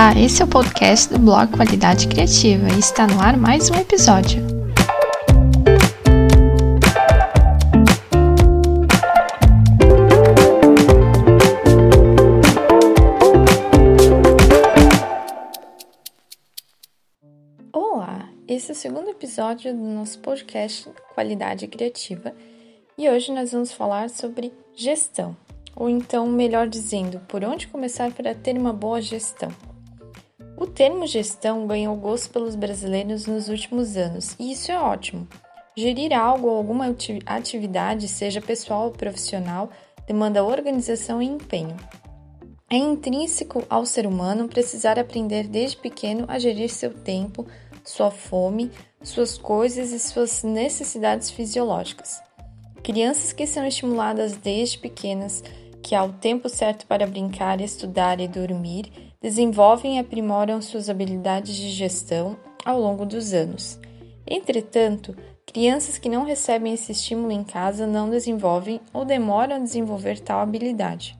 Olá, esse é o podcast do blog Qualidade Criativa e está no ar mais um episódio. Olá, esse é o segundo episódio do nosso podcast Qualidade Criativa e hoje nós vamos falar sobre gestão ou então, melhor dizendo, por onde começar para ter uma boa gestão. O termo gestão ganhou gosto pelos brasileiros nos últimos anos, e isso é ótimo. Gerir algo ou alguma atividade, seja pessoal ou profissional, demanda organização e empenho. É intrínseco ao ser humano precisar aprender desde pequeno a gerir seu tempo, sua fome, suas coisas e suas necessidades fisiológicas. Crianças que são estimuladas desde pequenas que há o tempo certo para brincar, estudar e dormir, desenvolvem e aprimoram suas habilidades de gestão ao longo dos anos. Entretanto, crianças que não recebem esse estímulo em casa não desenvolvem ou demoram a desenvolver tal habilidade.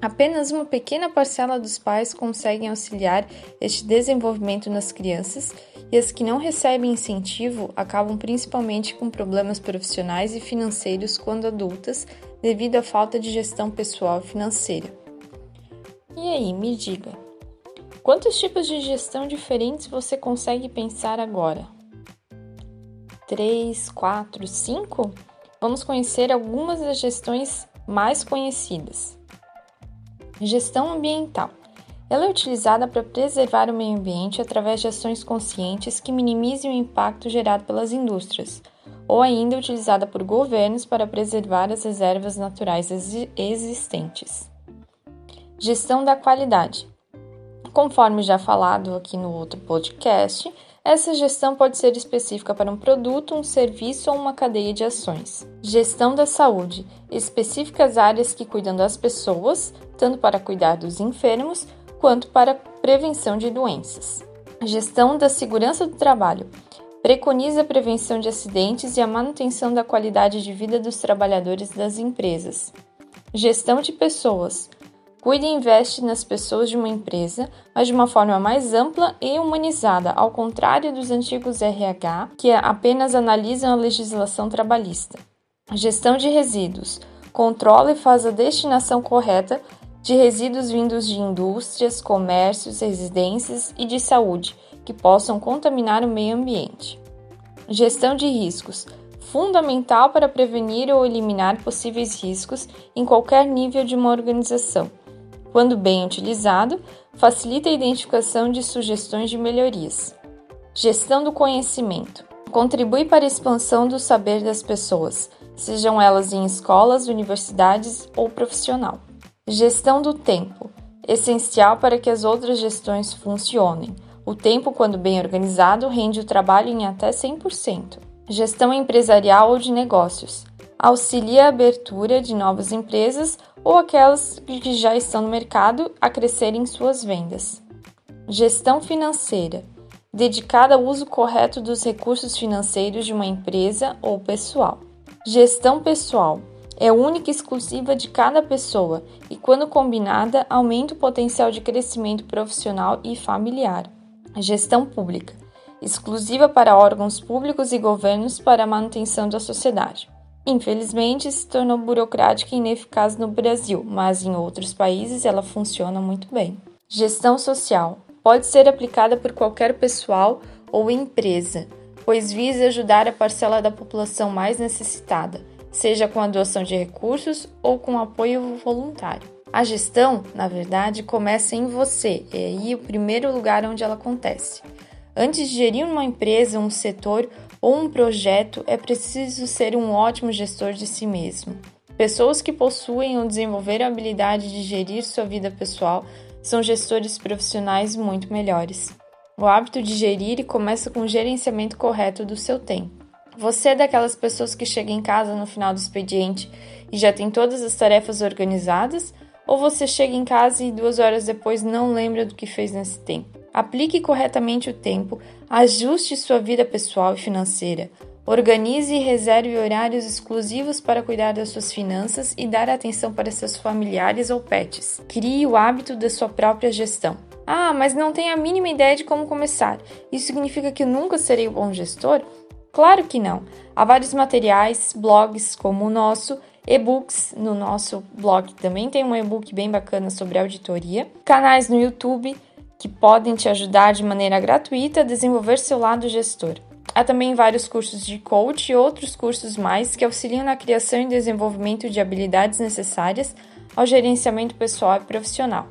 Apenas uma pequena parcela dos pais conseguem auxiliar este desenvolvimento nas crianças e as que não recebem incentivo acabam principalmente com problemas profissionais e financeiros quando adultas, devido à falta de gestão pessoal e financeira. E aí, me diga, quantos tipos de gestão diferentes você consegue pensar agora? Três, quatro, cinco? Vamos conhecer algumas das gestões mais conhecidas. Gestão ambiental. Ela é utilizada para preservar o meio ambiente através de ações conscientes que minimizem o impacto gerado pelas indústrias ou ainda utilizada por governos para preservar as reservas naturais existentes. Gestão da qualidade. Conforme já falado aqui no outro podcast, essa gestão pode ser específica para um produto, um serviço ou uma cadeia de ações. Gestão da saúde. Específicas áreas que cuidam das pessoas, tanto para cuidar dos enfermos quanto para prevenção de doenças. Gestão da segurança do trabalho Preconiza a prevenção de acidentes e a manutenção da qualidade de vida dos trabalhadores das empresas. Gestão de pessoas. Cuida e investe nas pessoas de uma empresa, mas de uma forma mais ampla e humanizada, ao contrário dos antigos RH, que apenas analisam a legislação trabalhista. Gestão de resíduos. Controla e faz a destinação correta de resíduos vindos de indústrias, comércios, residências e de saúde que possam contaminar o meio ambiente. Gestão de riscos fundamental para prevenir ou eliminar possíveis riscos em qualquer nível de uma organização. Quando bem utilizado, facilita a identificação de sugestões de melhorias. Gestão do conhecimento contribui para a expansão do saber das pessoas, sejam elas em escolas, universidades ou profissional. Gestão do tempo essencial para que as outras gestões funcionem o tempo, quando bem organizado, rende o trabalho em até 100%. Gestão empresarial ou de negócios. Auxilia a abertura de novas empresas ou aquelas que já estão no mercado a crescerem suas vendas. Gestão financeira. Dedicada ao uso correto dos recursos financeiros de uma empresa ou pessoal. Gestão pessoal é única e exclusiva de cada pessoa e, quando combinada, aumenta o potencial de crescimento profissional e familiar. Gestão pública exclusiva para órgãos públicos e governos para a manutenção da sociedade. Infelizmente, se tornou burocrática e ineficaz no Brasil, mas em outros países ela funciona muito bem. Gestão social pode ser aplicada por qualquer pessoal ou empresa, pois visa ajudar a parcela da população mais necessitada, seja com a doação de recursos ou com apoio voluntário. A gestão, na verdade, começa em você, é aí o primeiro lugar onde ela acontece. Antes de gerir uma empresa, um setor ou um projeto, é preciso ser um ótimo gestor de si mesmo. Pessoas que possuem ou desenvolveram a habilidade de gerir sua vida pessoal são gestores profissionais muito melhores. O hábito de gerir começa com o gerenciamento correto do seu tempo. Você é daquelas pessoas que chega em casa no final do expediente e já tem todas as tarefas organizadas? ou você chega em casa e duas horas depois não lembra do que fez nesse tempo. Aplique corretamente o tempo, ajuste sua vida pessoal e financeira, organize e reserve horários exclusivos para cuidar das suas finanças e dar atenção para seus familiares ou pets. Crie o hábito da sua própria gestão. Ah, mas não tenho a mínima ideia de como começar. Isso significa que nunca serei um bom gestor? Claro que não. Há vários materiais, blogs como o nosso, e-books no nosso blog também tem um e-book bem bacana sobre auditoria, canais no YouTube que podem te ajudar de maneira gratuita a desenvolver seu lado gestor. Há também vários cursos de coach e outros cursos mais que auxiliam na criação e desenvolvimento de habilidades necessárias ao gerenciamento pessoal e profissional.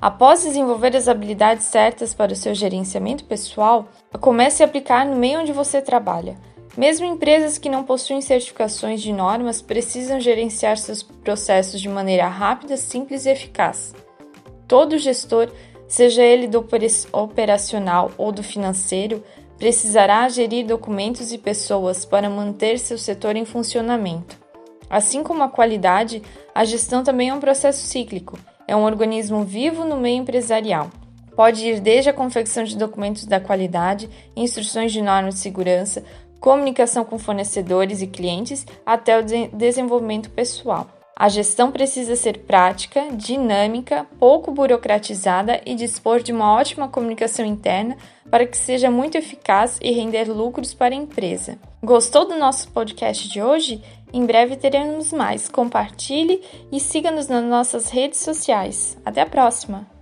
Após desenvolver as habilidades certas para o seu gerenciamento pessoal, comece a aplicar no meio onde você trabalha. Mesmo empresas que não possuem certificações de normas precisam gerenciar seus processos de maneira rápida, simples e eficaz. Todo gestor, seja ele do operacional ou do financeiro, precisará gerir documentos e pessoas para manter seu setor em funcionamento. Assim como a qualidade, a gestão também é um processo cíclico é um organismo vivo no meio empresarial. Pode ir desde a confecção de documentos da qualidade, instruções de normas de segurança, comunicação com fornecedores e clientes, até o de desenvolvimento pessoal. A gestão precisa ser prática, dinâmica, pouco burocratizada e dispor de uma ótima comunicação interna para que seja muito eficaz e render lucros para a empresa. Gostou do nosso podcast de hoje? Em breve teremos mais. Compartilhe e siga-nos nas nossas redes sociais. Até a próxima!